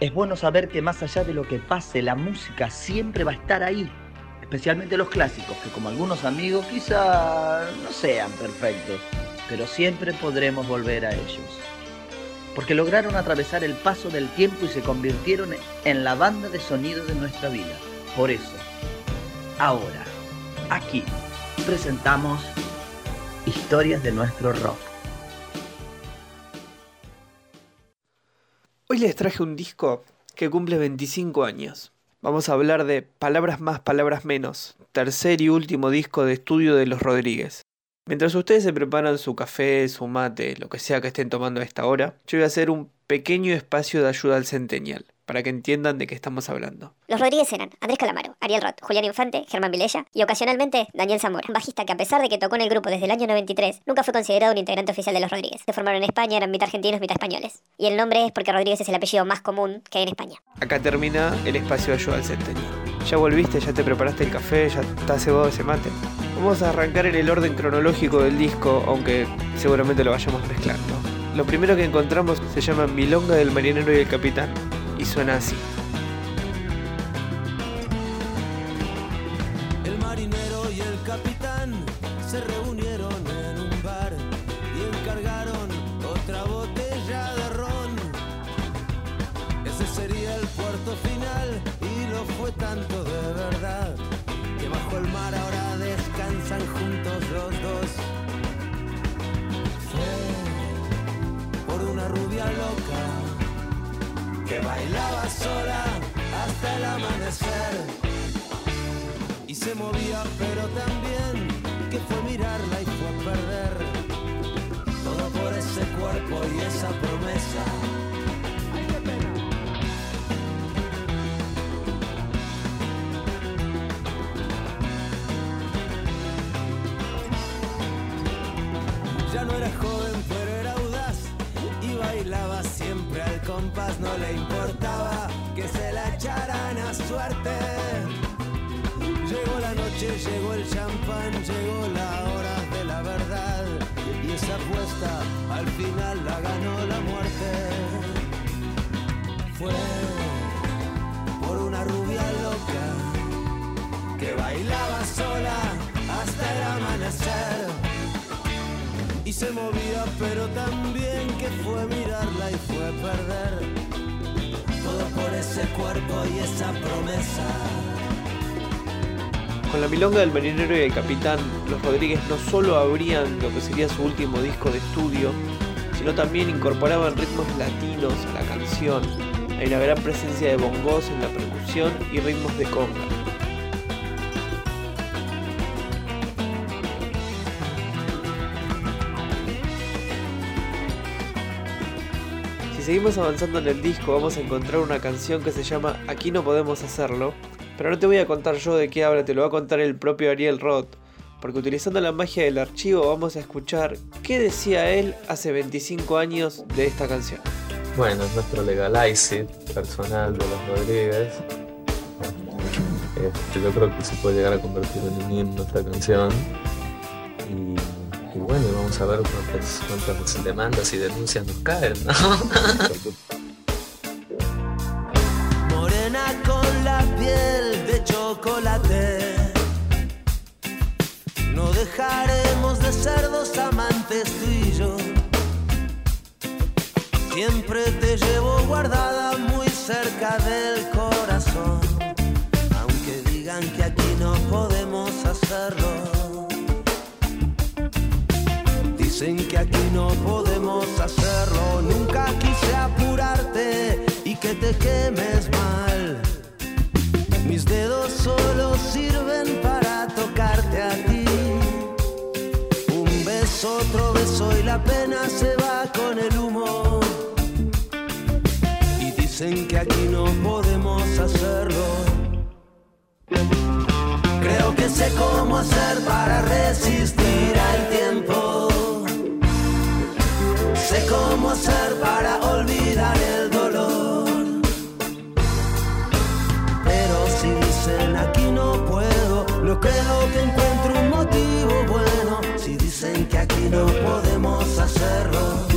Es bueno saber que más allá de lo que pase, la música siempre va a estar ahí, especialmente los clásicos, que como algunos amigos quizá no sean perfectos, pero siempre podremos volver a ellos. Porque lograron atravesar el paso del tiempo y se convirtieron en la banda de sonido de nuestra vida. Por eso, ahora, aquí, presentamos historias de nuestro rock. Hoy les traje un disco que cumple 25 años. Vamos a hablar de Palabras más, palabras menos, tercer y último disco de estudio de los Rodríguez. Mientras ustedes se preparan su café, su mate, lo que sea que estén tomando a esta hora, yo voy a hacer un pequeño espacio de ayuda al centennial para que entiendan de qué estamos hablando. Los Rodríguez eran Andrés Calamaro, Ariel Roth, Julián Infante, Germán Vilella y ocasionalmente Daniel Zamora, bajista que a pesar de que tocó en el grupo desde el año 93, nunca fue considerado un integrante oficial de los Rodríguez. Se formaron en España, eran mitad argentinos, mitad españoles. Y el nombre es porque Rodríguez es el apellido más común que hay en España. Acá termina el espacio de ayuda al centennial. Ya volviste, ya te preparaste el café, ya está cebado ese mate. Vamos a arrancar en el orden cronológico del disco, aunque seguramente lo vayamos mezclando. Lo primero que encontramos se llama Milonga del Marinero y el Capitán, suena así. Bailaba sola hasta el amanecer y se movía pero también que fue mirarla y fue perder todo por ese cuerpo y esa promesa. Siempre al compás, no le importaba que se la echaran a suerte. Llegó la noche, llegó el champán, llegó la hora de la verdad. Y esa apuesta al final la ganó la muerte. Fue por una rubia loca que bailaba sola Y se movía, pero también que fue mirarla y fue perder. Todo por ese cuerpo y esa promesa. Con la milonga del marinero y el capitán, los Rodríguez no solo abrían lo que sería su último disco de estudio, sino también incorporaban ritmos latinos a la canción. Hay una gran presencia de bongos en la percusión y ritmos de conga. Seguimos avanzando en el disco vamos a encontrar una canción que se llama Aquí no podemos hacerlo, pero no te voy a contar yo de qué habla, te lo va a contar el propio Ariel Roth, porque utilizando la magia del archivo vamos a escuchar qué decía él hace 25 años de esta canción. Bueno, es nuestro legalize personal de los Rodríguez. Este, yo creo que se puede llegar a convertir en un himno esta canción. Bueno, vamos a ver cuántas, cuántas demandas y denuncias nos caen, ¿no? Morena con la piel de chocolate. No dejaremos de ser dos amantes tú y yo. Siempre te llevo guardada muy cerca del corazón. Dicen que aquí no podemos hacerlo. Nunca quise apurarte y que te quemes mal. Mis dedos solo sirven para tocarte a ti. Un beso, otro beso y la pena se va con el humo. Y dicen que aquí no podemos hacerlo. Creo que sé cómo hacer para resistir hacer para olvidar el dolor. Pero si dicen aquí no puedo, no creo que encuentre un motivo bueno. Si dicen que aquí no podemos hacerlo.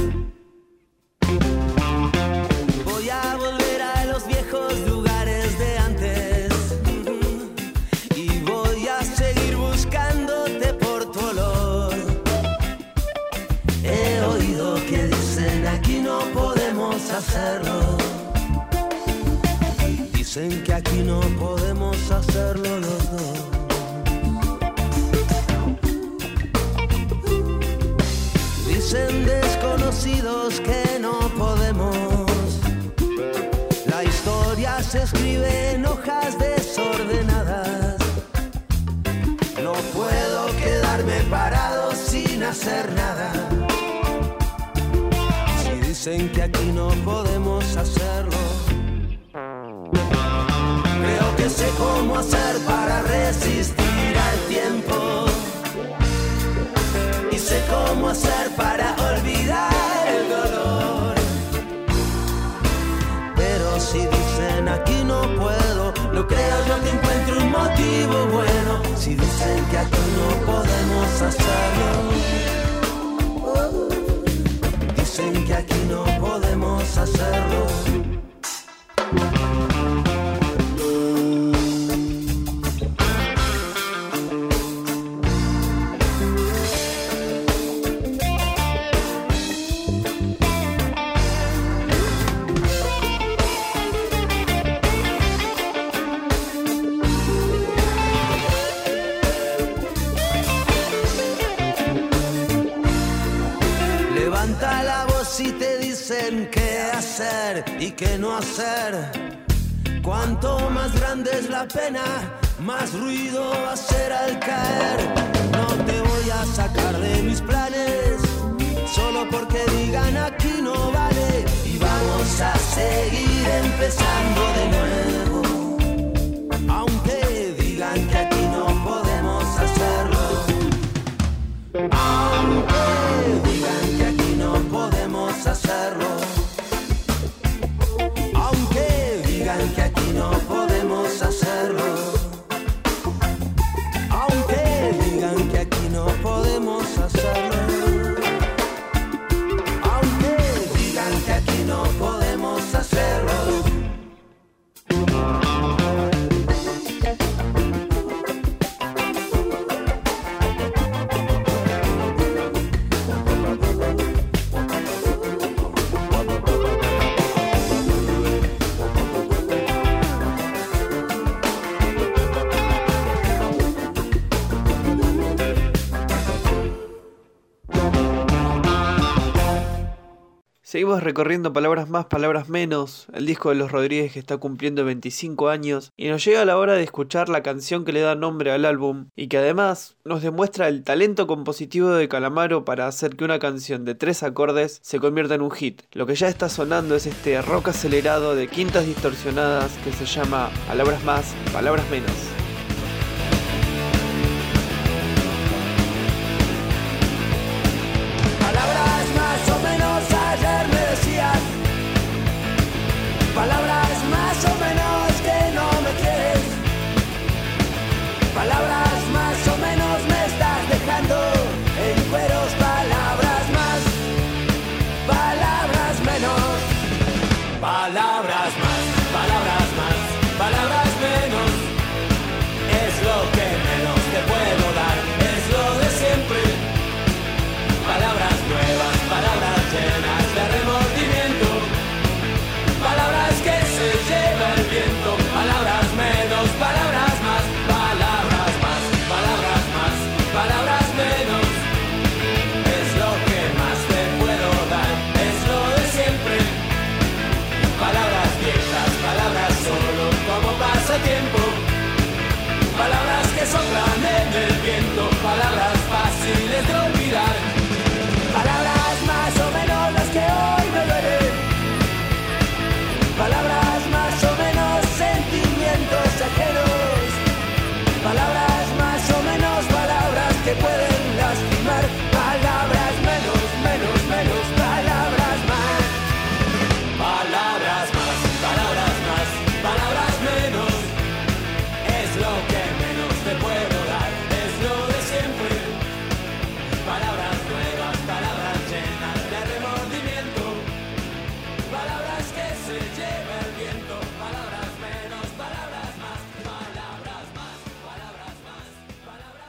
Escribe en hojas desordenadas. No puedo quedarme parado sin hacer nada. Si dicen que aquí no podemos hacerlo. Creo que sé cómo hacer para resistir al tiempo. Y sé cómo hacer para Si dicen que aquí no podemos hacerlo. Hacer y qué no hacer. Cuanto más grande es la pena, más ruido va a hacer al caer. No te voy a sacar de mis planes, solo porque digan aquí no vale. Y vamos a seguir empezando de nuevo. Aunque digan que aquí no podemos hacerlo. Seguimos recorriendo palabras más, palabras menos, el disco de los Rodríguez que está cumpliendo 25 años, y nos llega la hora de escuchar la canción que le da nombre al álbum, y que además nos demuestra el talento compositivo de Calamaro para hacer que una canción de tres acordes se convierta en un hit. Lo que ya está sonando es este rock acelerado de quintas distorsionadas que se llama Palabras más, palabras menos.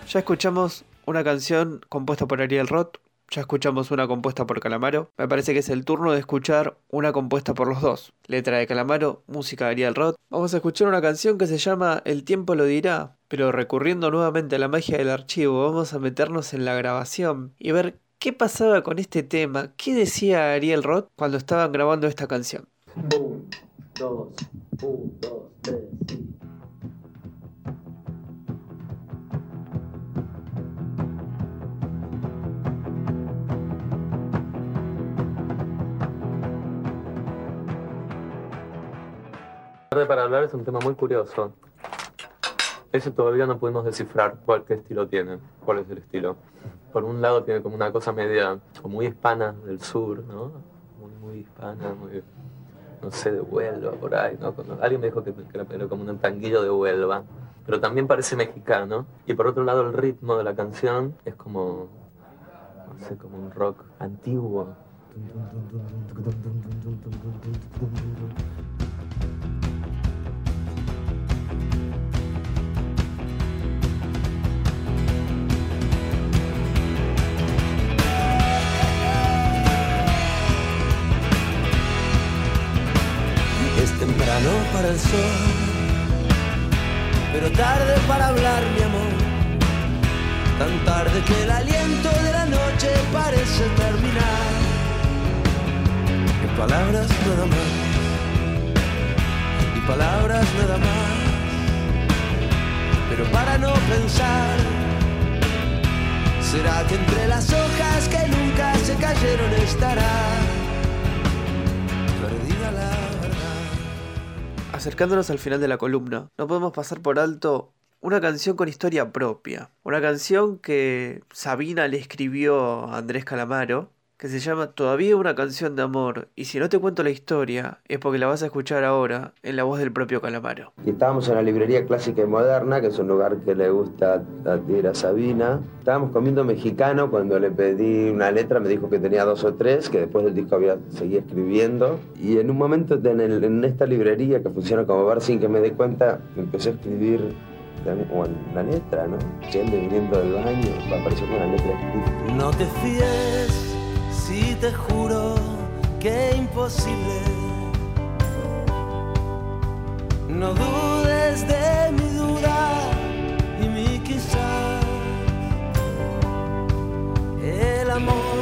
Ya escuchamos una canción compuesta por Ariel Roth, Ya escuchamos una compuesta por Calamaro. Me parece que es el turno de escuchar una compuesta por los dos. Letra de Calamaro, música de Ariel Roth. Vamos a escuchar una canción que se llama El tiempo lo dirá. Pero recurriendo nuevamente a la magia del archivo, vamos a meternos en la grabación y ver qué pasaba con este tema. ¿Qué decía Ariel Roth cuando estaban grabando esta canción? Un, dos, un, dos, tres, y... Tarde para hablar es un tema muy curioso. Ese todavía no podemos descifrar cuál qué estilo tiene, cuál es el estilo. Por un lado tiene como una cosa media, muy hispana del sur, ¿no? Muy, muy hispana, muy, no sé, de Huelva, por ahí, ¿no? Cuando alguien me dijo que, que era como un tanguillo de Huelva. Pero también parece mexicano. Y por otro lado el ritmo de la canción es como, no sé, como un rock antiguo. Para el sol, pero tarde para hablar, mi amor. Tan tarde que el aliento de la noche parece terminar. En palabras nada más, y palabras nada más. Pero para no pensar, será que entre las hojas que nunca se cayeron estará Acercándonos al final de la columna, no podemos pasar por alto una canción con historia propia. Una canción que Sabina le escribió a Andrés Calamaro, que se llama Todavía una canción de amor. Y si no te cuento la historia, es porque la vas a escuchar ahora en la voz del propio Calamaro. Y estábamos en la librería clásica y moderna, que es un lugar que le gusta a Tira Sabina. Estábamos comiendo mexicano cuando le pedí una letra, me dijo que tenía dos o tres, que después del disco había seguía escribiendo. Y en un momento en, el- en esta librería que funciona como bar sin que me dé cuenta, empecé a escribir la letra, ¿no? Yendo y viniendo del baño, apareció con la letra escrita. No te fíes te juro que imposible. No dudes de mi duda y mi quizás. El amor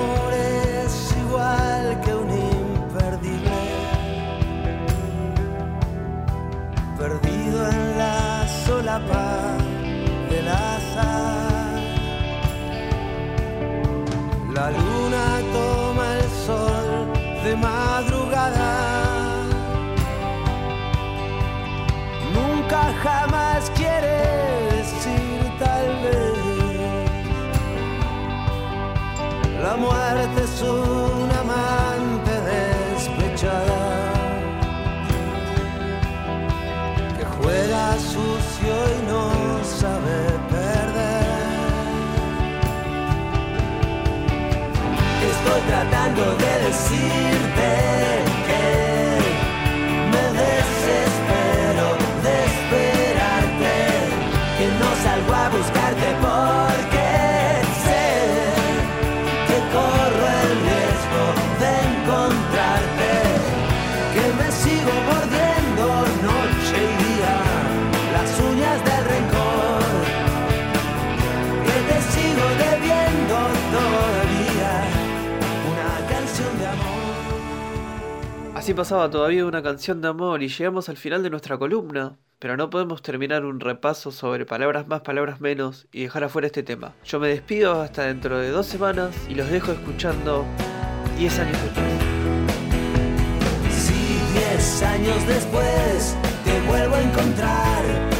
tratando de decirte Así pasaba todavía una canción de amor y llegamos al final de nuestra columna. Pero no podemos terminar un repaso sobre palabras más, palabras menos y dejar afuera este tema. Yo me despido hasta dentro de dos semanas y los dejo escuchando 10 años después. Si diez años después te vuelvo a encontrar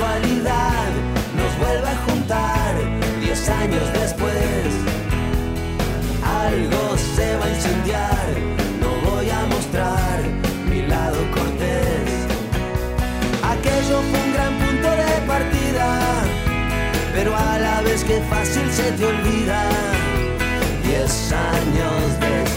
nos vuelve a juntar diez años después, algo se va a incendiar, no voy a mostrar mi lado cortés. Aquello fue un gran punto de partida, pero a la vez que fácil se te olvida. Diez años después,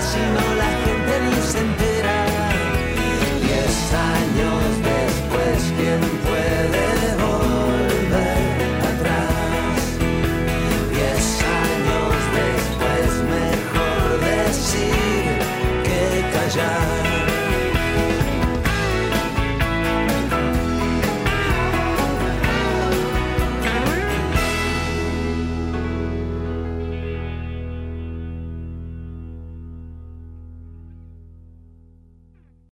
si no la gente ni se entera.